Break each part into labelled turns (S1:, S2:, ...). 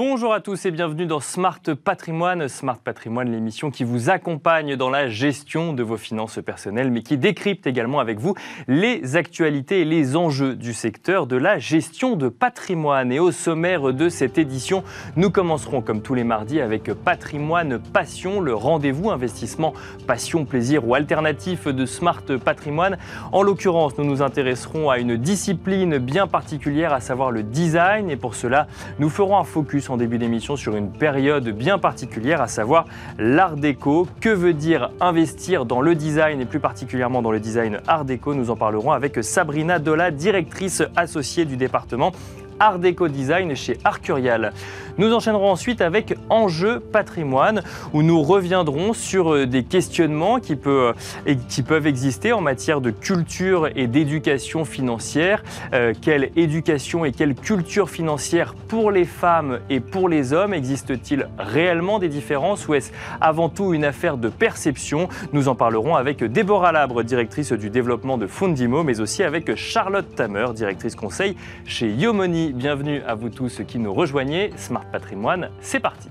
S1: Bonjour à tous et bienvenue dans Smart Patrimoine. Smart Patrimoine, l'émission qui vous accompagne dans la gestion de vos finances personnelles, mais qui décrypte également avec vous les actualités et les enjeux du secteur de la gestion de patrimoine. Et au sommaire de cette édition, nous commencerons comme tous les mardis avec Patrimoine Passion, le rendez-vous investissement passion, plaisir ou alternatif de Smart Patrimoine. En l'occurrence, nous nous intéresserons à une discipline bien particulière, à savoir le design. Et pour cela, nous ferons un focus en début d'émission sur une période bien particulière, à savoir l'art déco. Que veut dire investir dans le design et plus particulièrement dans le design art déco? Nous en parlerons avec Sabrina Dola, directrice associée du département Art Déco Design chez Arcurial. Nous enchaînerons ensuite avec Enjeux patrimoine, où nous reviendrons sur euh, des questionnements qui, peuvent, euh, qui peuvent exister en matière de culture et d'éducation financière. Euh, quelle éducation et quelle culture financière pour les femmes et pour les hommes? Existe-t-il réellement des différences ou est-ce avant tout une affaire de perception? Nous en parlerons avec Déborah Labre, directrice du développement de Fundimo, mais aussi avec Charlotte Tamer, directrice conseil chez Yomoni bienvenue à vous tous qui nous rejoignez. Smart Patrimoine, c'est parti.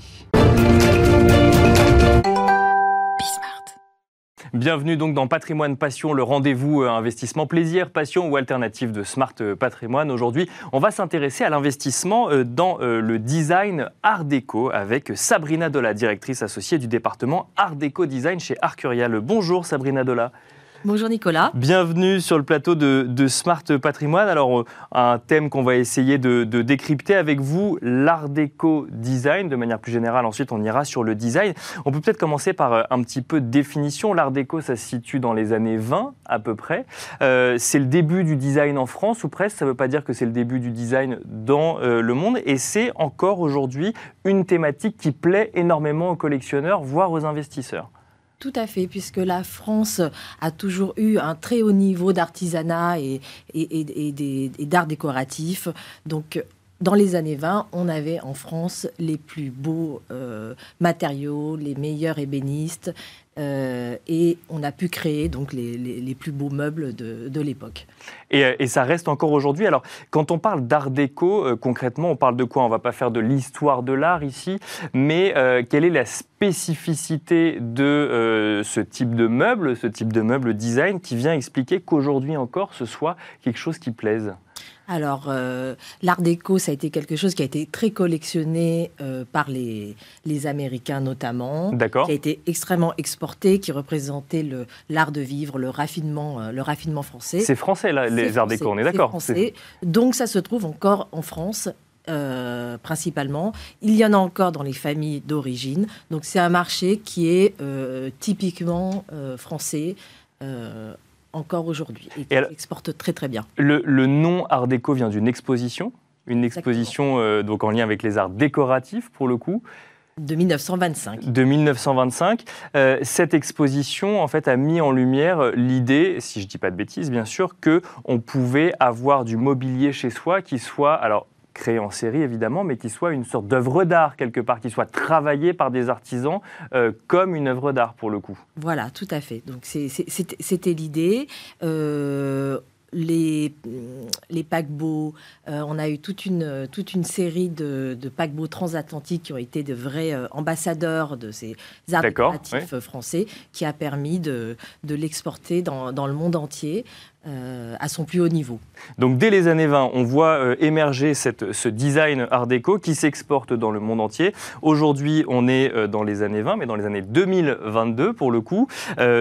S1: Bienvenue donc dans Patrimoine Passion, le rendez-vous euh, investissement plaisir, passion ou alternative de Smart euh, Patrimoine. Aujourd'hui, on va s'intéresser à l'investissement euh, dans le design Art Déco avec Sabrina Dola, directrice associée du département Art Déco Design chez Arcurial. Bonjour Sabrina Dola.
S2: Bonjour Nicolas.
S1: Bienvenue sur le plateau de, Smart Patrimoine. Alors, euh, un thème qu'on va essayer de, décrypter avec vous, l'art déco design. De manière plus générale, ensuite, on ira sur le design. On peut peut-être commencer par euh, un petit peu de définition. L'art déco, ça se situe dans les années 20 à peu près. Euh, c'est le début du design en France ou presque. Ça ne veut pas dire que c'est le début du design dans le monde. Et c'est encore aujourd'hui une thématique qui plaît énormément aux collectionneurs, voire aux investisseurs.
S2: Tout à fait, puisque la France a toujours eu un très haut niveau d'artisanat et, d'art décoratif. Donc, dans les années 20, on avait en France les plus beaux euh, matériaux, les meilleurs ébénistes, euh, et on a pu créer donc les, plus beaux meubles de, l'époque.
S1: Euh, et, ça reste encore aujourd'hui. Alors, quand on parle d'art déco, euh, concrètement, on parle de quoi? On va pas faire de l'histoire de l'art ici, mais quelle est la spécificité de ce type de meuble, ce type de meuble design, qui vient expliquer qu'aujourd'hui encore, ce soit quelque chose qui plaise?
S2: Alors, euh, l'art déco, ça a été quelque chose qui a été très collectionné euh, par les, les Américains notamment.
S1: D'accord.
S2: Qui a été extrêmement exporté, qui représentait l'art de vivre, le raffinement, euh, le raffinement français.
S1: C'est français, là, les arts déco, on est d'accord.
S2: français. Donc, ça se trouve encore en France. principalement. Il y en a encore dans les familles d'origine. Donc c'est un marché qui est typiquement français encore aujourd'hui et qui exporte très très bien.
S1: Le, nom Art déco vient d'une exposition, une exposition euh, donc en lien avec les arts décoratifs pour le coup.
S2: De 1925.
S1: De 1925. Euh, cette exposition, en fait, a mis en lumière euh, l'idée, si je ne dis pas de bêtises, bien sûr, que on pouvait avoir du mobilier chez soi qui soit, alors créé en série évidemment, mais qui soit une sorte d'œuvre d'art quelque part, qui soit travaillé par des artisans euh, comme une œuvre d'art pour le coup.
S2: Voilà, tout à fait. Donc c'était l'idée. Euh, les, les paquebots. Euh, on a eu toute une, toute une série de, paquebots transatlantiques qui ont été de vrais ambassadeurs de ces arts décoratifs français, qui a permis de, de l'exporter dans, dans, le monde entier. Euh, à son plus haut niveau.
S1: Donc dès les années 20, on voit euh, émerger ce design art déco qui s'exporte dans le monde entier. Aujourd'hui, on est euh, dans les années 20, mais dans les années 2022 pour le coup,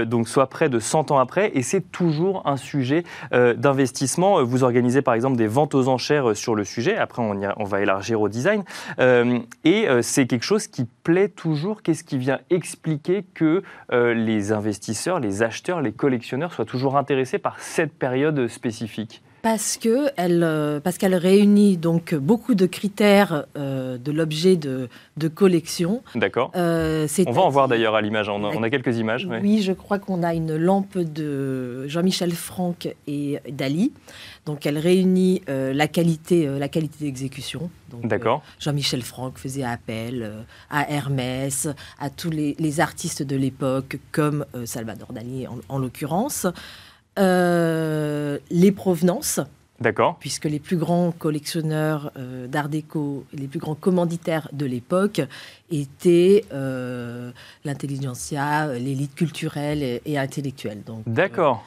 S1: donc soit près de 100 ans après, et c'est toujours un sujet d'investissement. Vous organisez par exemple des ventes aux enchères sur le sujet, après on, on va élargir au design, et c'est quelque chose qui plaît toujours. Qu'est-ce qui vient expliquer que les investisseurs, les acheteurs, les collectionneurs soient toujours intéressés par cette période spécifique
S2: parce que elle, euh, parce qu'elle réunit donc beaucoup de critères euh, de l'objet de, de, collection.
S1: D'accord. Euh, on va en voir d'ailleurs à l'image. On, a quelques images.
S2: Oui, je crois qu'on a une lampe de Jean-Michel Franck et Dali. Donc elle réunit la qualité, la qualité d'exécution.
S1: D'accord.
S2: Jean-Michel Franck faisait appel à Hermès, à tous les, les artistes de l'époque, comme Salvador Dali en, en l'occurrence. Euh, les provenances,
S1: D'accord.
S2: Puisque les plus grands collectionneurs euh, d'art déco, les plus grands commanditaires de l'époque étaient euh, l'intelligentsia, l'élite culturelle et, intellectuelle.
S1: D'accord.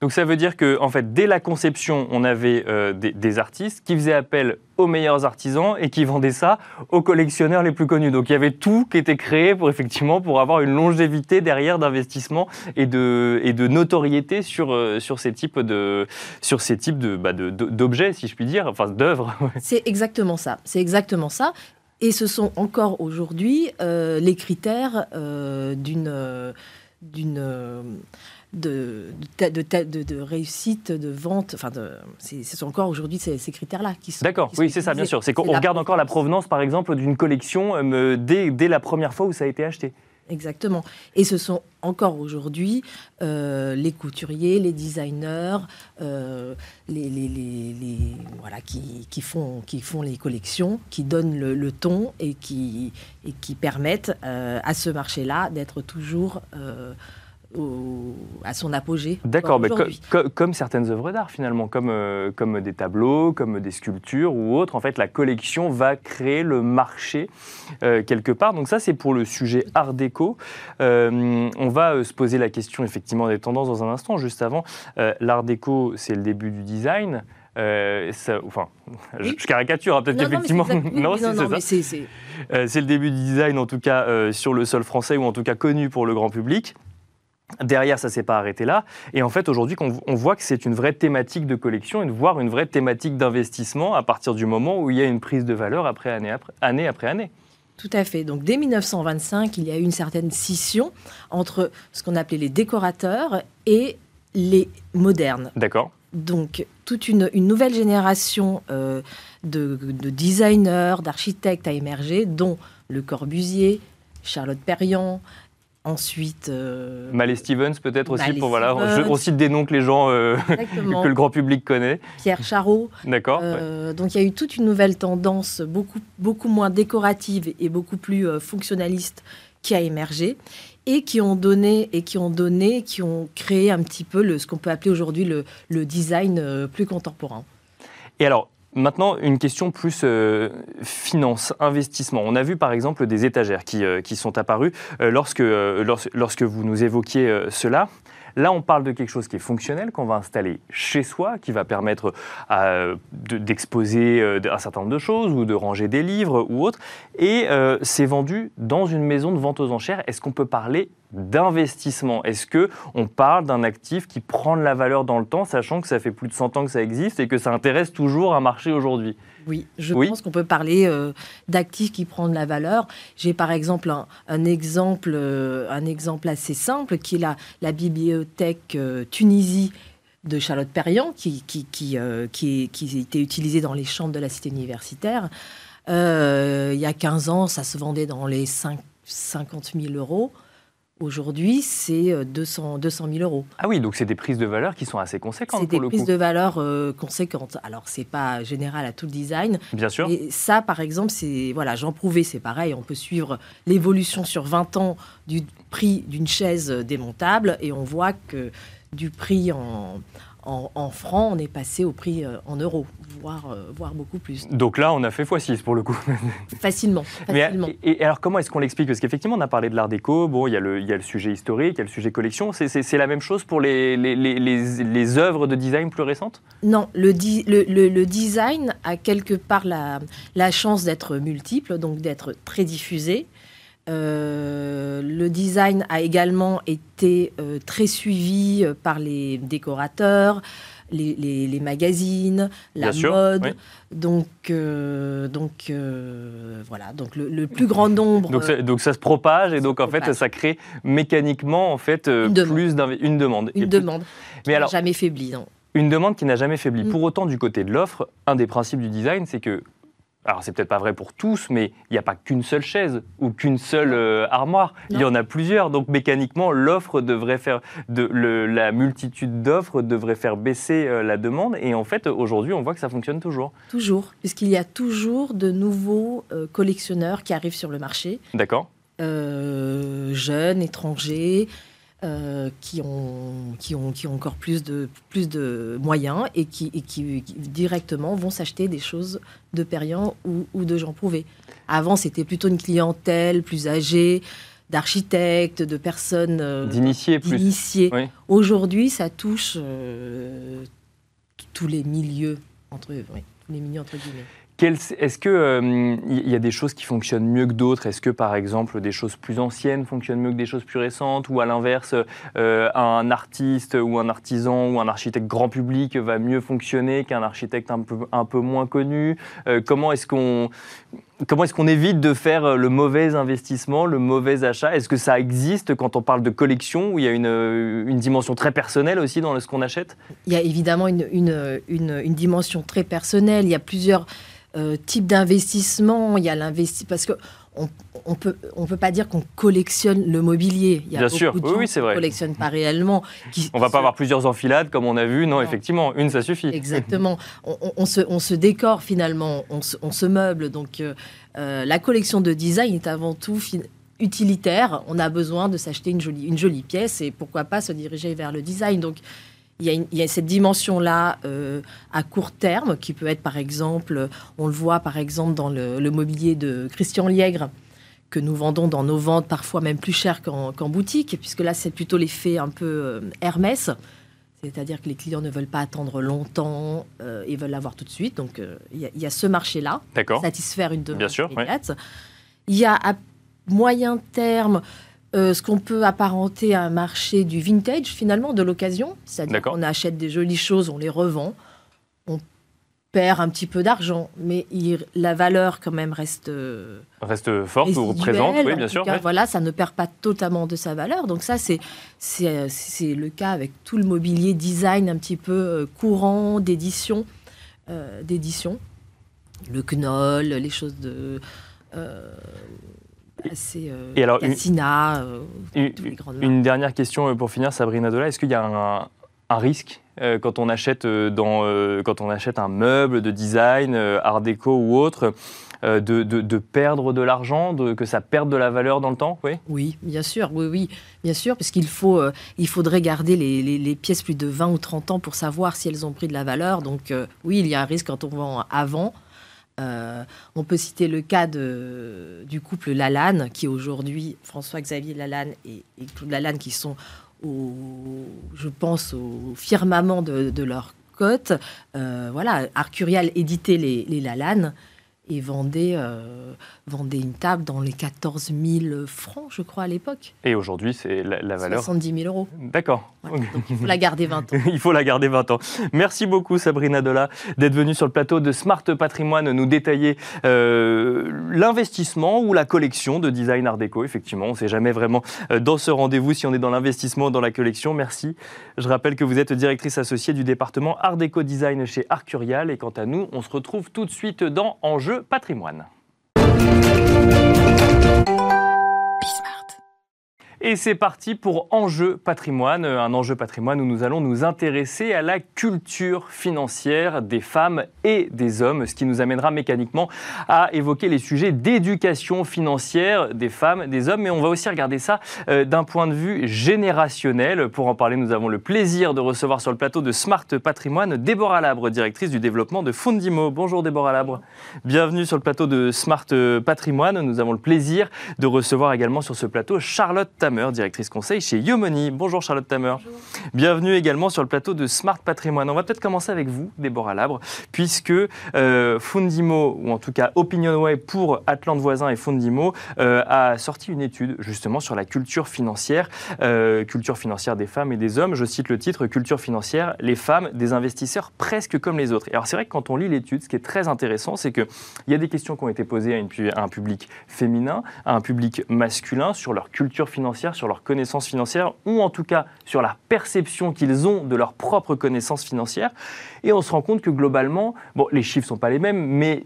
S1: Donc ça veut dire que, en fait, dès la conception, on avait euh, des, artistes qui faisaient appel aux meilleurs artisans et qui vendaient ça aux collectionneurs les plus connus. Donc il y avait tout qui était créé pour effectivement pour avoir une longévité derrière d'investissement et de, et de notoriété sur, euh, sur ces types de sur ces types de bah, d'objets, si je puis dire, enfin d'œuvres.
S2: C'est exactement ça. C'est exactement ça. Et ce sont encore aujourd'hui euh, les critères d'une d'une de, de, de, réussite, de vente. Enfin, ce sont encore aujourd'hui ces, critères-là qui sont.
S1: D'accord, oui, c'est ça, bien sûr. C'est qu'on regarde encore la provenance, par exemple, d'une collection euh, dès, dès, la première fois où ça a été acheté.
S2: Exactement. Et ce sont encore aujourd'hui euh, les couturiers, les designers, euh, les, les, les, voilà, qui, qui, font, qui font les collections, qui donnent le, ton et qui, et qui permettent à ce marché-là d'être toujours à son apogée.
S1: D'accord, comme certaines œuvres d'art finalement, comme, euh, comme des tableaux, comme des sculptures ou autres, en fait la collection va créer le marché euh, quelque part. Donc ça c'est pour le sujet art déco. Euh, on va se poser la question effectivement des tendances dans un instant. Juste avant, l'art déco c'est le début du design. Ça, enfin, je, caricature, hein, peut-être qu'effectivement.
S2: Non, c'est
S1: le début du design, en tout cas sur le sol français, ou en tout cas connu pour le grand public. Derrière, ça ne s'est pas arrêté là. Et en fait, aujourd'hui, on voit que c'est une vraie thématique de collection, et voire une vraie thématique d'investissement à partir du moment où il y a une prise de valeur après année après année. Après année.
S2: Tout à fait. Donc dès 1925, il y a eu une certaine scission entre ce qu'on appelait les décorateurs et les modernes.
S1: D'accord.
S2: Donc toute une, nouvelle génération euh, de, de, designers, d'architectes a émergé, dont Le Corbusier, Charlotte Perriand, Ensuite.
S1: Euh, Malé Stevens, peut-être aussi, pour voilà. on cite des noms que les gens, euh, que le grand public connaît.
S2: Pierre Charot.
S1: D'accord. Euh,
S2: donc il y a eu toute une nouvelle tendance, beaucoup, beaucoup moins décorative et beaucoup plus fonctionnaliste, qui a émergé et qui ont donné et qui ont donné, qui ont créé un petit peu le, ce qu'on peut appeler aujourd'hui le, le design plus contemporain.
S1: Et alors, Maintenant, une question plus euh, finance, investissement. On a vu par exemple des étagères qui, euh, sont apparues euh, lorsque, lorsque vous nous évoquiez cela. Là, on parle de quelque chose qui est fonctionnel, qu'on va installer chez soi, qui va permettre d'exposer un certain nombre de choses ou de ranger des livres ou autre. Et c'est vendu dans une maison de vente aux enchères. Est-ce qu'on peut parler d'investissement Est-ce que on parle d'un actif qui prend de la valeur dans le temps, sachant que ça fait plus de 100 ans que ça existe et que ça intéresse toujours un marché aujourd'hui?
S2: Oui, je pense qu'on peut parler euh, d'actifs qui prennent de la valeur. J'ai par exemple un, exemple, euh, un exemple assez simple qui est la, la bibliothèque euh, Tunisie de Charlotte Perriand, qui, qui, qui, qui, qui était utilisée dans les chambres de la cité universitaire. il y a 15 ans, ça se vendait dans les 5, 50 000 euros. Aujourd'hui, c'est 200, 200 000 euros.
S1: Ah oui, donc c'est des prises de valeur qui sont assez conséquentes.
S2: C'est
S1: des
S2: prises de valeur euh, conséquentes. Alors, c'est pas général à tout le design.
S1: Bien sûr.
S2: Et ça, par exemple, c'est. Voilà, Jean Prouvé, c'est pareil. On peut suivre l'évolution sur 20 ans du prix d'une chaise démontable et on voit que du prix en, en, francs, on est passé au prix euh, en euros, voire, euh, voire beaucoup plus.
S1: Donc là, on a fait x6 pour le coup.
S2: facilement. facilement.
S1: et, alors, comment est-ce qu'on l'explique? Parce qu'effectivement, on a parlé de l'art déco, bon, il y, a le, il y a le sujet historique, il y a le sujet collection. C'est la même chose pour les, les, les, les, œuvres de design plus récentes?
S2: Non, le, le, le, design a quelque part la, la chance d'être multiple, donc d'être très diffusé. Euh, le design a également été euh, très suivi euh, par les décorateurs, les, magazines, la mode. Donc, donc voilà. Donc le, plus grand nombre.
S1: Donc, donc, ça se propage et donc en fait ça crée mécaniquement en fait une plus
S2: demande.
S1: Une demande.
S2: Une demande. Mais alors jamais faibli.
S1: Une demande qui n'a jamais faibli. Mm. Pour autant, du côté de l'offre, un des principes du design, c'est que alors c'est peut-être pas vrai pour tous, mais il n'y a pas qu'une seule chaise ou qu'une seule euh, armoire. Il y en a plusieurs. Donc mécaniquement, l'offre devrait faire de la multitude d'offres devrait faire baisser euh, la demande. Et en fait, aujourd'hui, on voit que ça fonctionne toujours.
S2: Toujours, puisqu'il y a toujours de nouveaux euh, collectionneurs qui arrivent sur le marché.
S1: D'accord.
S2: jeunes, étrangers. Euh, qui, ont, qui, ont, qui ont encore plus de, plus de moyens et qui, qui, directement vont s'acheter des choses de périants ou, ou de gens prouvés. Avant, c'était plutôt une clientèle plus âgée, d'architectes, de personnes... Euh,
S1: d'initiés plus.
S2: Aujourd'hui, ça touche euh, tous les milieux, entre, oui, tous les milieux entre guillemets.
S1: Est-ce qu'il euh, y a des choses qui fonctionnent mieux que d'autres? Est-ce que, par exemple, des choses plus anciennes fonctionnent mieux que des choses plus récentes? Ou à l'inverse, euh, un artiste ou un artisan ou un architecte grand public va mieux fonctionner qu'un architecte un peu, un peu moins connu? Euh, Comment est-ce qu'on est-ce évite de faire le mauvais investissement, le mauvais achat? Est-ce que ça existe quand on parle de collection, où il y a une, une dimension très personnelle aussi dans ce qu'on achète?
S2: Il y a évidemment une, une, une dimension très personnelle. Il y a plusieurs euh, type d'investissement. Il y a l'investissement parce que on, on peut on peut pas dire qu'on collectionne le mobilier. Il y a
S1: Bien sûr,
S2: de
S1: oui, oui c'est vrai.
S2: Collectionne pas réellement.
S1: Qui, on va pas avoir plusieurs enfilades comme on a vu. Non, effectivement, une ça suffit.
S2: Exactement. on, on, se, on se décore finalement, on se, on se meuble. Donc euh, euh, la collection de design est avant tout utilitaire. On a besoin de s'acheter une jolie, une jolie pièce et pourquoi pas se diriger vers le design. Donc il y, a cette dimension-là euh, à court terme qui peut être, par exemple, on le voit par exemple dans le, mobilier de Christian Liègre, que nous vendons dans nos ventes parfois même plus cher qu'en boutique, puisque là c'est plutôt l'effet un peu euh, Hermès. C'est-à-dire que les clients ne veulent pas attendre longtemps, euh, ils veulent l'avoir tout de suite. Donc il y, a ce marché-là, satisfaire une demande Bien sûr, immédiate. Il y a à moyen terme euh, ce qu'on peut apparenter à un marché du vintage, finalement, de l'occasion. C'est-à-dire qu'on achète des jolies choses, on les revend, on perd un petit peu d'argent, mais la valeur quand même reste... Euh,
S1: reste forte ou présente, oui, bien sûr.
S2: Voilà, ça ne perd pas totalement de sa valeur. Donc ça, c'est, c'est, le cas avec tout le mobilier design un petit peu euh, courant d'édition. d'édition. Le knoll, les choses de assez euh, Et alors, une, euh,
S1: une, dernière question euh, pour finir, Sabrina Dola. Est-ce qu'il y a un, risque quand, on achète dans, quand on achète un meuble de design, art déco ou autre de, de, perdre de l'argent, que ça perde de la valeur dans le temps
S2: Oui, oui bien sûr, oui, oui, bien sûr, parce qu'il faut, il faudrait garder les, les, pièces plus de 20 ou 30 ans pour savoir si elles ont pris de la valeur. Donc oui, il y a un risque quand on vend avant. Euh, on peut citer le cas du couple Lalanne, qui aujourd'hui, François-Xavier Lalanne et, Claude Lalanne, qui sont, au, je pense, au firmament de, leur côte. Euh, voilà, Arcurial éditait les, les Lalanne et vendait, euh, vendait une table dans les 14 000 francs, je crois, à l'époque.
S1: Et aujourd'hui, c'est la, valeur
S2: 70 000 euros.
S1: D'accord.
S2: il faut la garder 20 ans.
S1: il faut la garder 20 ans. Merci beaucoup, Sabrina Dola, d'être venue sur le plateau de Smart Patrimoine nous détailler euh, l'investissement ou la collection de design art déco. Effectivement, on ne sait jamais vraiment euh, dans ce rendez-vous si on est dans l'investissement ou dans la collection. Merci. Je rappelle que vous êtes directrice associée du département art déco design chez Arcurial. Et quant à nous, on se retrouve tout de suite dans Enjeu patrimoine. Et c'est parti pour Enjeu patrimoine, un enjeu patrimoine où nous allons nous intéresser à la culture financière des femmes et des hommes, ce qui nous amènera mécaniquement à évoquer les sujets d'éducation financière des femmes, des hommes, mais on va aussi regarder ça euh, d'un point de vue générationnel. Pour en parler, nous avons le plaisir de recevoir sur le plateau de Smart Patrimoine Déborah Labre, directrice du développement de Fundimo. Bonjour Déborah Labre, bienvenue sur le plateau de Smart Patrimoine. Nous avons le plaisir de recevoir également sur ce plateau Charlotte directrice conseil chez Yomoni. Bonjour Charlotte Tamer. Bienvenue également sur le plateau de Smart Patrimoine. On va peut-être commencer avec vous, Déborah Labre, puisque euh, Fundimo, ou en tout cas Opinionway pour Atlante Voisin et Fundimo, euh, a sorti une étude justement sur la culture financière, euh, culture financière des femmes et des hommes. Je cite le titre Culture financière, les femmes, des investisseurs presque comme les autres. Et alors c'est vrai que quand on lit l'étude, ce qui est très intéressant, c'est qu'il y a des questions qui ont été posées à, une, à un public féminin, à un public masculin sur leur culture financière sur leurs connaissances financières, ou en tout cas sur la perception qu'ils ont de leurs propres connaissances financières. Et on se rend compte que globalement, bon, les chiffres ne sont pas les mêmes, mais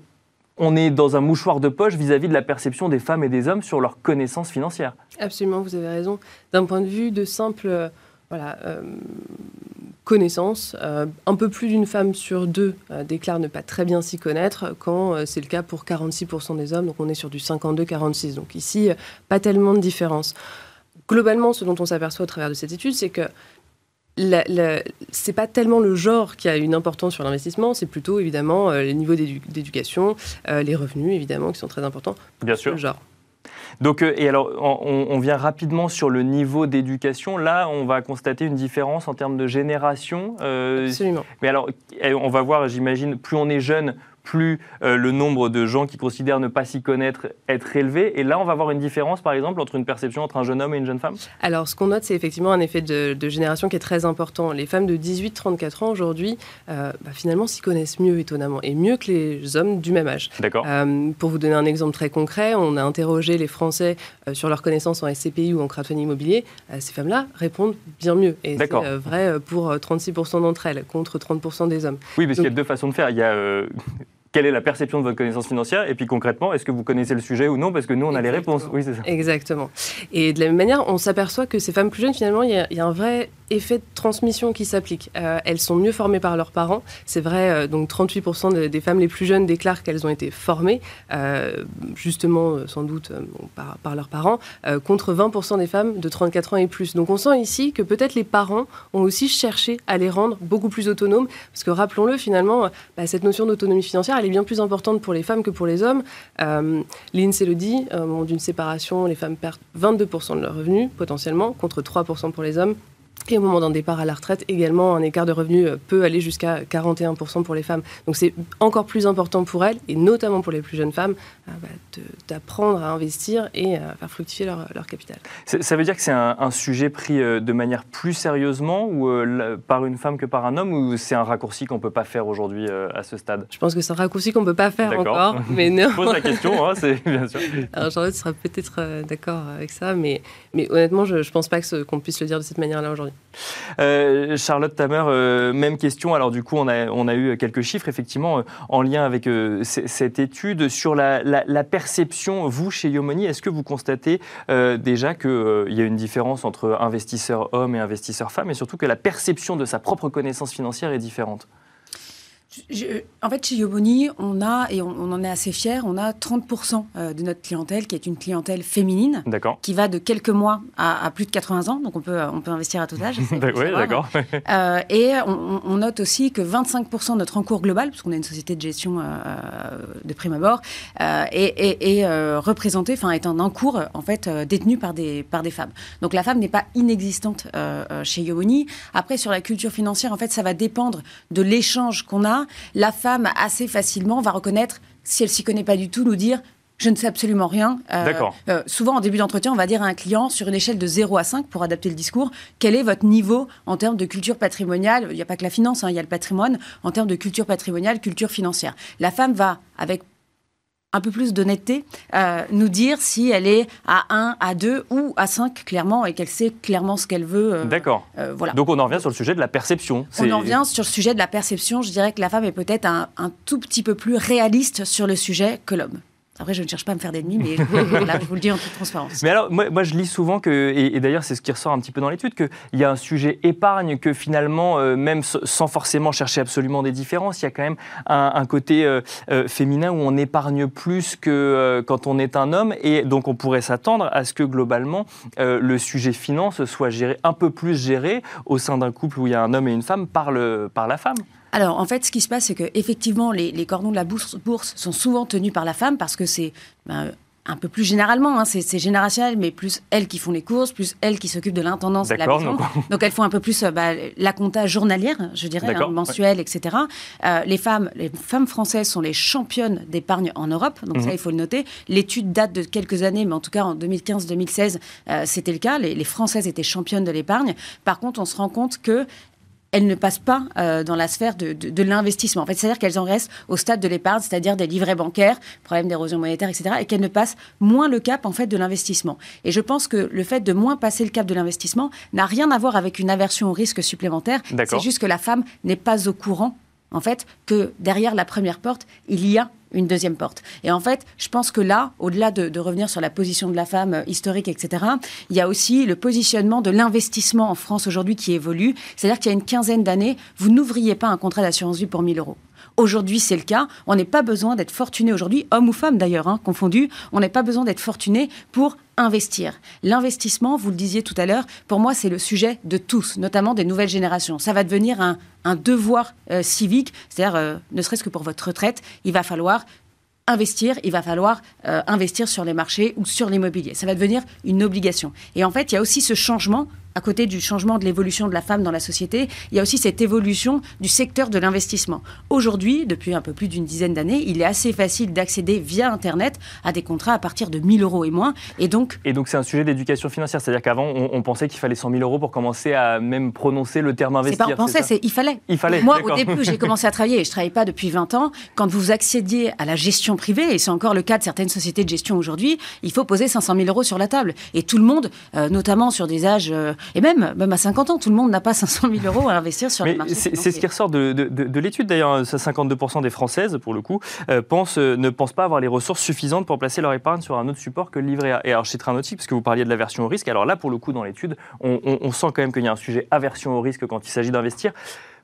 S1: on est dans un mouchoir de poche vis-à-vis de la perception des femmes et des hommes sur leurs connaissances financières.
S3: Absolument, vous avez raison. D'un point de vue de simple euh, voilà, euh, connaissance, euh, un peu plus d'une femme sur deux déclare ne pas très bien s'y connaître, quand c'est le cas pour 46% des hommes, donc on est sur du 52-46. Donc ici, pas tellement de différence globalement, ce dont on s'aperçoit au travers de cette étude, c'est que ce n'est pas tellement le genre qui a une importance sur l'investissement, c'est plutôt évidemment euh, les niveaux d'éducation, euh, les revenus évidemment qui sont très importants.
S1: Bien sûr.
S3: Le genre.
S1: Donc, euh, et alors, on, vient rapidement sur le niveau d'éducation. Là, on va constater une différence en termes de génération.
S3: Absolument.
S1: Mais alors, on va voir, j'imagine, plus on est jeune, plus euh, le nombre de gens qui considèrent ne pas s'y connaître être élevé. Et là, on va voir une différence, par exemple, entre une perception entre un jeune homme et une jeune femme?
S3: Alors, ce qu'on note, c'est effectivement un effet de, génération qui est très important. Les femmes de 18-34 ans, aujourd'hui, euh, bah, finalement, s'y connaissent mieux, étonnamment, et mieux que les hommes du même âge.
S1: D'accord.
S3: Euh, pour vous donner un exemple très concret, on a interrogé les Français sur leur connaissance en SCPI ou en crowdfunding immobilier. ces femmes-là répondent bien mieux. Et c'est vrai pour 36% d'entre elles, contre 30% des hommes.
S1: Oui, parce qu'il y a deux façons de faire. Il y a quelle est la perception de votre connaissance financière Et puis concrètement, est-ce que vous connaissez le sujet ou non Parce que nous, on a les réponses.
S3: Oui, c'est ça. Exactement. Et de la même manière, on s'aperçoit que ces femmes plus jeunes, finalement, il y, a un vrai effet de transmission qui s'applique. Euh, elles sont mieux formées par leurs parents. C'est vrai, euh, donc 38% des femmes les plus jeunes déclarent qu'elles ont été formées, euh, justement, sans doute, par, leurs parents, contre 20% des femmes de 34 ans et plus. Donc on sent ici que peut-être les parents ont aussi cherché à les rendre beaucoup plus autonomes, parce que rappelons-le, finalement, bah, cette notion d'autonomie financière, elle est bien plus importante pour les femmes que pour les hommes. L'INSEE le dit, au moment d'une séparation, les femmes perdent 22% de leurs revenus, potentiellement, contre 3% pour les hommes. Et au moment d'un départ à la retraite, également, un écart de revenus euh, peut aller jusqu'à 41% pour les femmes. Donc c'est encore plus important pour elles, et notamment pour les plus jeunes femmes, euh, bah, d'apprendre à investir et à faire fructifier leur, capital.
S1: Ça veut dire que c'est un, sujet pris euh, de manière plus sérieusement ou par une femme que par un homme, ou c'est un raccourci qu'on ne peut pas faire aujourd'hui à ce stade?
S3: Je pense que c'est un raccourci qu'on ne peut pas faire encore. Mais non.
S1: Je pose la question, hein, c'est bien sûr.
S3: Alors Charlotte sera peut-être d'accord avec ça, mais, mais honnêtement, je ne pense pas qu'on puisse le dire de cette manière-là aujourd'hui.
S1: Euh, Charlotte Tamer, euh, même question. Alors du coup, on a, eu quelques chiffres effectivement euh, en lien avec cette étude sur la, perception. Vous, chez Yomoni, est-ce que vous constatez déjà qu'il y a une différence entre investisseurs hommes et investisseurs femmes, et surtout que la perception de sa propre connaissance financière est différente?
S4: En fait, chez Yoboni, on a, et on, en est assez fiers, on a 30% euh, de notre clientèle qui est une clientèle féminine, qui va de quelques mois à, plus de 80 ans, donc on peut, on peut investir à tout âge.
S1: oui, d'accord.
S4: Euh, et on, note aussi que 25% de notre encours global, puisqu'on est une société de gestion euh, de prime abord, est, représenté, enfin est un encours en fait détenu par des, par des femmes. Donc la femme n'est pas inexistante chez Yoboni. Après, sur la culture financière, en fait, ça va dépendre de l'échange qu'on a la femme assez facilement va reconnaître, si elle s'y connaît pas du tout, nous dire je ne sais absolument rien.
S1: Euh, D'accord.
S4: Euh, souvent, en début d'entretien, on va dire à un client, sur une échelle de 0 à 5, pour adapter le discours, quel est votre niveau en termes de culture patrimoniale? Il n'y a pas que la finance, hein, il y a le patrimoine, en termes de culture patrimoniale, culture financière. La femme va, avec un peu plus d'honnêteté, euh, nous dire si elle est à 1, à 2 ou à 5, clairement, et qu'elle sait clairement ce qu'elle veut.
S1: Euh, D'accord. Euh, voilà. Donc on en revient sur le sujet de la perception.
S4: On en revient sur le sujet de la perception. Je dirais que la femme est peut-être un tout petit peu plus réaliste sur le sujet que l'homme. Après, je ne cherche pas à me faire d'ennemis, mais je vous le dis en toute transparence.
S1: Mais alors, moi, je lis souvent que, et, d'ailleurs, c'est ce qui ressort un petit peu dans l'étude, qu'il y a un sujet épargne, que finalement, euh, même sans forcément chercher absolument des différences, il y a quand même un, côté euh, euh, féminin où on épargne plus que quand on est un homme, et donc on pourrait s'attendre à ce que globalement, le sujet finance soit géré un peu plus géré au sein d'un couple où il y a un homme et une femme par, le, par la femme.
S4: Alors, en fait, ce qui se passe, c'est que effectivement, les, cordons de la bourse, sont souvent tenus par la femme parce que c'est ben, un peu plus généralement, hein, c'est générationnel, mais plus elles qui font les courses, plus elles qui s'occupent de l'intendance de la maison. Donc, elles font un peu plus euh, bah, la compta journalière, je dirais, hein, mensuelle, etc. Euh, les femmes, les femmes françaises sont les championnes d'épargne en Europe, donc ça mhm. il faut le noter. L'étude date de quelques années, mais en tout cas en 2015-2016, euh, c'était le cas. Les, les, Françaises étaient championnes de l'épargne. Par contre, on se rend compte que elles ne passent pas euh, dans la sphère de, l'investissement. En fait, c'est-à-dire qu'elles en restent au stade de l'épargne, c'est-à-dire des livrets bancaires, problème d'érosion monétaire, etc., et qu'elles ne passent moins le cap en fait de l'investissement. Et je pense que le fait de moins passer le cap de l'investissement n'a rien à voir avec une aversion au risque supplémentaire. C'est juste que la femme n'est pas au courant, en fait, que derrière la première porte, il y a une deuxième porte. Et en fait, je pense que là, au-delà de, revenir sur la position de la femme euh, historique, etc., il y a aussi le positionnement de l'investissement en France aujourd'hui qui évolue. C'est-à-dire qu'il y a une quinzaine d'années, vous n'ouvriez pas un contrat d'assurance vie pour 1000 euros. Aujourd'hui, c'est le cas. On n'est pas besoin d'être fortuné aujourd'hui, homme ou femme d'ailleurs, hein, confondu. On n'est pas besoin d'être fortuné pour investir. L'investissement, vous le disiez tout à l'heure, pour moi, c'est le sujet de tous, notamment des nouvelles générations. Ça va devenir un, devoir euh, civique, c'est-à-dire, euh, ne serait-ce que pour votre retraite, il va falloir investir, il va falloir euh, investir sur les marchés ou sur l'immobilier. Ça va devenir une obligation. Et en fait, il y a aussi ce changement à côté du changement de l'évolution de la femme dans la société, il y a aussi cette évolution du secteur de l'investissement. Aujourd'hui, depuis un peu plus d'une dizaine d'années, il est assez facile d'accéder via Internet à des contrats à partir de 1000 euros et moins.
S1: Et donc, et donc c'est un sujet d'éducation financière. C'est-à-dire qu'avant, on, pensait qu'il fallait 100 000 euros pour commencer à même prononcer le terme investir.
S4: C'est pas on pensait, c'est il fallait.
S1: Il fallait.
S4: Moi, au début, j'ai commencé à travailler et je ne travaille pas depuis 20 ans. Quand vous accédiez à la gestion privée, et c'est encore le cas de certaines sociétés de gestion aujourd'hui, il faut poser 500 000 euros sur la table. Et tout le monde, euh, notamment sur des âges euh, et même, même à 50 ans, tout le monde n'a pas 500 000 euros à investir sur les marchés.
S1: C'est ce qui ressort de, de, l'étude d'ailleurs. 52% des Françaises, pour le coup, euh, pensent, euh, ne pensent pas avoir les ressources suffisantes pour placer leur épargne sur un autre support que le livret A. Et alors, je citerai un autre parce que vous parliez de l'aversion au risque. Alors là, pour le coup, dans l'étude, on, on sent quand même qu'il y a un sujet aversion au risque quand il s'agit d'investir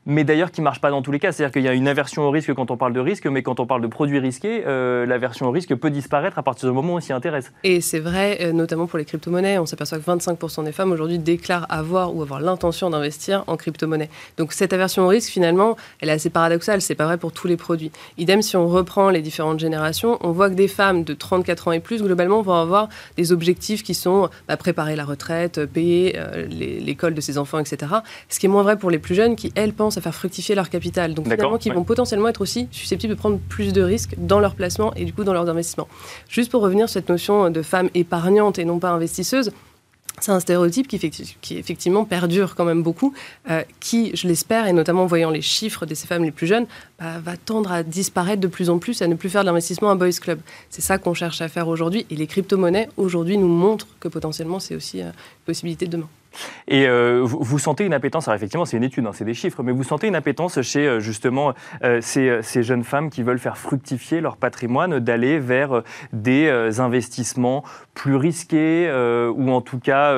S1: mais d'ailleurs qui ne marche pas dans tous les cas. C'est-à-dire qu'il y a une aversion au risque quand on parle de risque, mais quand on parle de produits risqués, euh, l'aversion au risque peut disparaître à partir du moment où on s'y intéresse.
S3: Et c'est vrai, euh, notamment pour les crypto-monnaies, on s'aperçoit que 25% des femmes aujourd'hui déclarent avoir ou avoir l'intention d'investir en crypto-monnaie. Donc cette aversion au risque, finalement, elle est assez paradoxale. C'est pas vrai pour tous les produits. Idem, si on reprend les différentes générations, on voit que des femmes de 34 ans et plus, globalement, vont avoir des objectifs qui sont bah, préparer la retraite, payer euh, l'école de ses enfants, etc. Ce qui est moins vrai pour les plus jeunes qui, elles, pensent à faire fructifier leur capital. Donc finalement, qui vont potentiellement être aussi susceptibles de prendre plus de risques dans leur placement et du coup dans leurs investissements. Juste pour revenir sur cette notion de femme épargnante et non pas investisseuse, c'est un stéréotype qui, qui, effectivement perdure quand même beaucoup, euh, qui, je l'espère, et notamment en voyant les chiffres de ces femmes les plus jeunes, bah, va tendre à disparaître de plus en plus, à ne plus faire de l'investissement à Boys Club. C'est ça qu'on cherche à faire aujourd'hui, et les crypto-monnaies, aujourd'hui, nous montrent que potentiellement, c'est aussi euh, une possibilité de demain.
S1: Et euh, vous, sentez une appétence, alors effectivement c'est une étude, hein, c'est des chiffres, mais vous sentez une appétence chez euh, justement euh, ces, ces, jeunes femmes qui veulent faire fructifier leur patrimoine, d'aller vers des investissements plus risqués ou en tout cas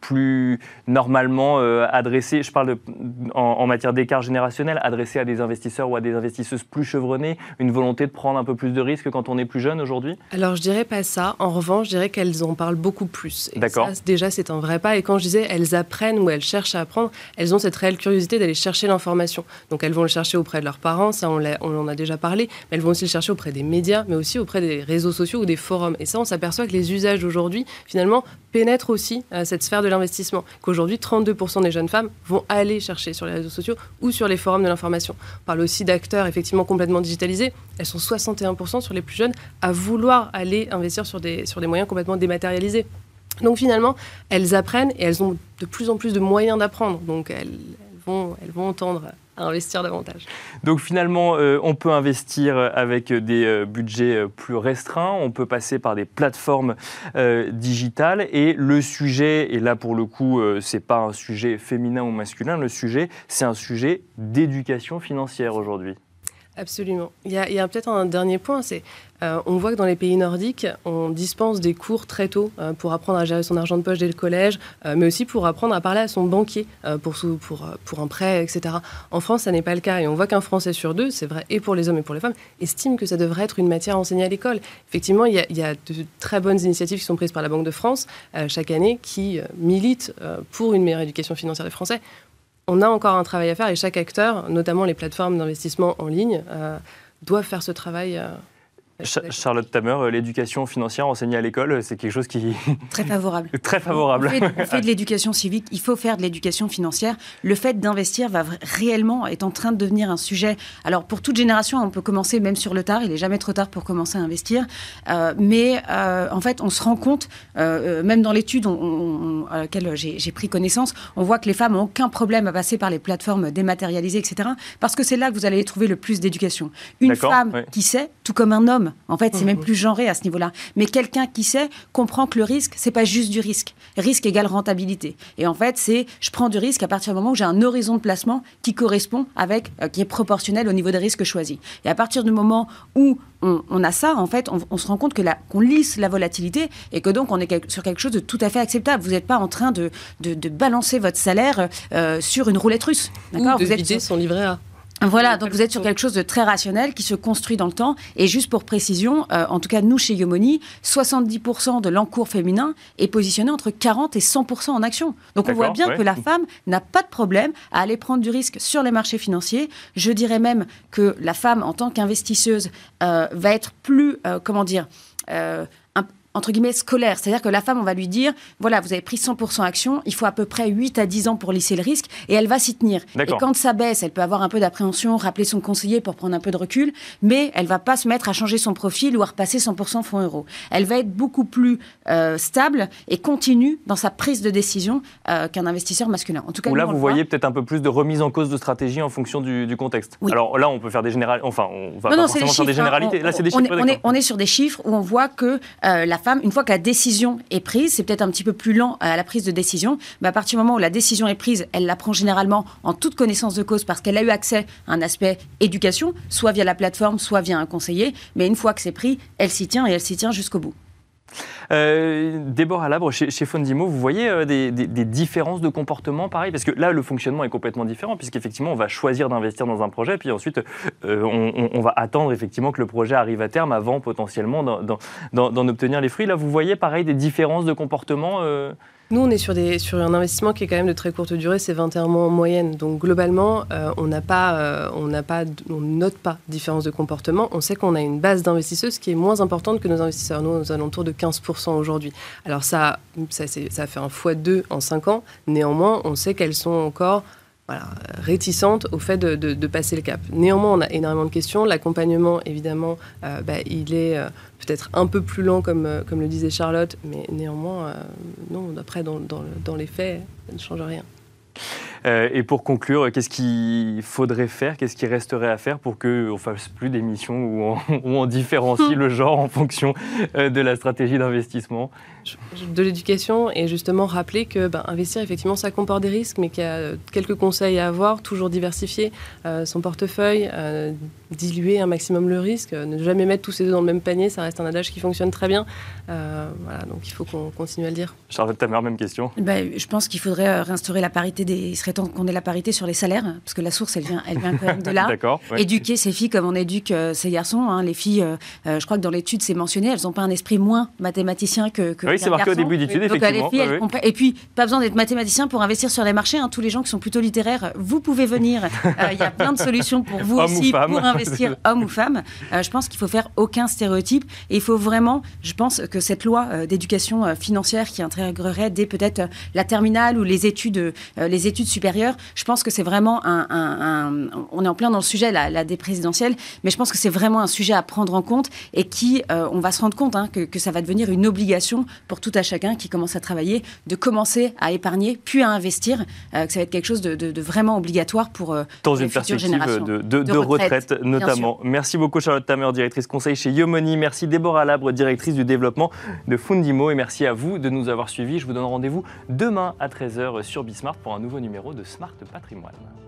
S1: plus normalement adressés, je parle de, en, matière d'écart générationnel, adressés à des investisseurs ou à des investisseuses plus chevronnés, une volonté de prendre un peu plus de risques quand on est plus jeune aujourd'hui?
S3: Alors je dirais pas ça, en revanche je dirais qu'elles en parlent beaucoup plus.
S1: D'accord.
S3: Déjà c'est un vrai pas et quand je disais elles apprennent ou elles cherchent à apprendre, elles ont cette réelle curiosité d'aller chercher l'information. Donc elles vont le chercher auprès de leurs parents, ça on, en a déjà parlé, mais elles vont aussi le chercher auprès des médias, mais aussi auprès des réseaux sociaux ou des forums. Et ça, on s'aperçoit que les usages aujourd'hui, finalement, pénètrent aussi à cette sphère de l'investissement. Qu'aujourd'hui, 32% des jeunes femmes vont aller chercher sur les réseaux sociaux ou sur les forums de l'information. On parle aussi d'acteurs effectivement complètement digitalisés. Elles sont 61% sur les plus jeunes à vouloir aller investir sur des moyens complètement dématérialisés. Donc finalement, elles apprennent et elles ont de plus en plus de moyens d'apprendre. Donc elles, vont, elles vont tendre à investir davantage.
S1: Donc finalement, euh, on peut investir avec des euh, budgets euh, plus restreints, on peut passer par des plateformes digitales et le sujet, et là pour le coup, c'est pas un sujet féminin ou masculin, le sujet, c'est un sujet d'éducation financière aujourd'hui.
S3: Absolument. Il y a, peut-être un dernier point, c'est euh, on voit que dans les pays nordiques, on dispense des cours très tôt euh, pour apprendre à gérer son argent de poche dès le collège, euh, mais aussi pour apprendre à parler à son banquier pour, un prêt, etc. En France, ça n'est pas le cas, et on voit qu'un Français sur deux, c'est vrai et pour les hommes et pour les femmes, estime que ça devrait être une matière enseignée à l'école. Effectivement, il y, a, y, a, de très bonnes initiatives qui sont prises par la Banque de France chaque année qui militent pour une meilleure éducation financière des Français on a encore un travail à faire et chaque acteur, notamment les plateformes d'investissement en ligne, doivent faire ce travail.
S1: Charlotte Tamer, euh, l'éducation financière enseignée à l'école, euh, c'est quelque chose qui...
S4: Très favorable.
S1: Très favorable.
S4: On fait, de l'éducation civique, il faut faire de l'éducation financière. Le fait d'investir va réellement est en train de devenir un sujet. Alors pour toute génération, on peut commencer même sur le tard, il n'est jamais trop tard pour commencer à investir. Euh, mais en fait, on se rend compte, même dans l'étude à laquelle j'ai pris connaissance, on voit que les femmes n'ont aucun problème à passer par les plateformes dématérialisées, etc. Parce que c'est là que vous allez trouver le plus d'éducation. Une femme qui sait, tout comme un homme, homme. En fait, c'est même plus genré à ce niveau-là. Mais quelqu'un qui sait comprend que le risque, c'est pas juste du risque. Risque égale rentabilité. Et en fait, c'est je prends du risque à partir du moment où j'ai un horizon de placement qui correspond avec, euh, qui est proportionnel au niveau des risques choisis. Et à partir du moment où on, a ça, en fait, on, se rend compte que qu'on lisse la volatilité et que donc on est sur quelque chose de tout à fait acceptable. Vous n'êtes pas en train de, de, balancer votre salaire euh, sur une roulette russe.
S3: D'accord? Vous êtes son livret A.
S4: Voilà, donc vous êtes sur quelque chose de très rationnel qui se construit dans le temps. Et juste pour précision, euh, en tout cas nous chez Yomoni, 70% de l'encours féminin est positionné entre 40 et 100% en action. Donc on voit bien que la femme n'a pas de problème à aller prendre du risque sur les marchés financiers. Je dirais même que la femme en tant qu'investisseuse euh, va être plus, euh, comment dire, entre guillemets, scolaire. C'est-à-dire que la femme, on va lui dire, voilà, vous avez pris 100% action, il faut à peu près 8 à 10 ans pour lisser le risque, et elle va s'y tenir. Et quand ça baisse, elle peut avoir un peu d'appréhension, rappeler son conseiller pour prendre un peu de recul, mais elle va pas se mettre à changer son profil ou à repasser 100% fonds euros. Elle va être beaucoup plus euh, stable et continue dans sa prise de décision euh, qu'un investisseur masculin.
S1: En tout cas, là, vous voyez peut-être un peu plus de remise en cause de stratégie en fonction du, contexte. Alors là, on peut faire des généralités, enfin, on va pas forcément faire des hein. généralités. là, c'est des chiffres.
S4: On est, on est, sur des chiffres où on voit que euh, la une fois que la décision est prise, c'est peut-être un petit peu plus lent à la prise de décision, mais à partir du moment où la décision est prise, elle la prend généralement en toute connaissance de cause parce qu'elle a eu accès à un aspect éducation, soit via la plateforme, soit via un conseiller, mais une fois que c'est pris, elle s'y tient et elle s'y tient jusqu'au bout.
S1: Euh, Déborah Labre, chez, chez Fondimo, vous voyez euh, des, différences de comportement pareil Parce que là, le fonctionnement est complètement différent, puisqu'effectivement, on va choisir d'investir dans un projet, puis ensuite, euh, on, va attendre effectivement que le projet arrive à terme avant potentiellement d'en obtenir les fruits. Là, vous voyez pareil des différences de comportement
S3: nous, on est sur, un investissement qui est quand même de très courte durée, c'est 21 mois en moyenne. Donc globalement, euh, on n'a pas, euh, on n'a pas, on note pas différence de comportement. On sait qu'on a une base d'investisseuses qui est moins importante que nos investisseurs. Nous, aux alentours de 15% aujourd'hui. Alors ça, ça, fait un x2 en 5 ans. Néanmoins, on sait qu'elles sont encore voilà, réticentes au fait de, passer le cap. Néanmoins, on a énormément de questions. L'accompagnement, évidemment, euh, bah, il est euh, peut-être un peu plus lent, comme, euh, le disait Charlotte, mais néanmoins, non, après, dans, dans, les faits, ça ne change rien.
S1: Et pour conclure, qu'est-ce qu'il faudrait faire, qu'est-ce qui resterait à faire pour qu'on ne fasse plus d'émissions où on, on différencie le genre en fonction de la stratégie d'investissement?
S3: De l'éducation et justement rappeler que ben, investir effectivement ça comporte des risques mais qu'il y a quelques conseils à avoir toujours diversifier euh, son portefeuille euh, diluer un maximum le risque ne jamais mettre tous ses œufs dans le même panier ça reste un adage qui fonctionne très bien. Euh, voilà donc il faut qu'on continue à le dire.
S1: Charlotte Tamer même question.
S4: Ben, je pense qu'il faudrait réinstaurer la parité des temps qu'on ait la parité sur les salaires parce que la source elle vient elle vient quand même de là éduquer ces filles comme on éduque ces garçons hein. les filles je crois que dans l'étude c'est mentionné elles n'ont pas un esprit moins mathématicien que, que
S1: oui, c'est marqué au début d'études, effectivement.
S4: Et puis, pas besoin d'être mathématicien pour investir sur les marchés. Hein. Tous les gens qui sont plutôt littéraires, vous pouvez venir. Euh, il y a plein de solutions pour vous aussi pour investir, homme ou femme. Euh, je pense qu'il faut faire aucun stéréotype. Et il faut vraiment, je pense que cette loi euh, d'éducation financière qui intégrerait dès peut-être la terminale ou les études, les études supérieures, je pense que c'est vraiment un, On est en plein dans le sujet, la, la mais je pense que c'est vraiment un sujet à prendre en compte et qui, on va se rendre compte hein, que, que ça va devenir une obligation pour tout à chacun qui commence à travailler, de commencer à épargner, puis à investir, euh, que ça va être quelque chose de, vraiment obligatoire pour euh,
S1: Dans une perspective de, de, retraite, notamment. Merci beaucoup Charlotte Tamer, directrice conseil chez Yomoni. Merci Déborah Labre, directrice du développement de Fundimo. Et merci à vous de nous avoir suivis. Je vous donne rendez-vous demain à 13h sur Bismart pour un nouveau numéro de Smart Patrimoine.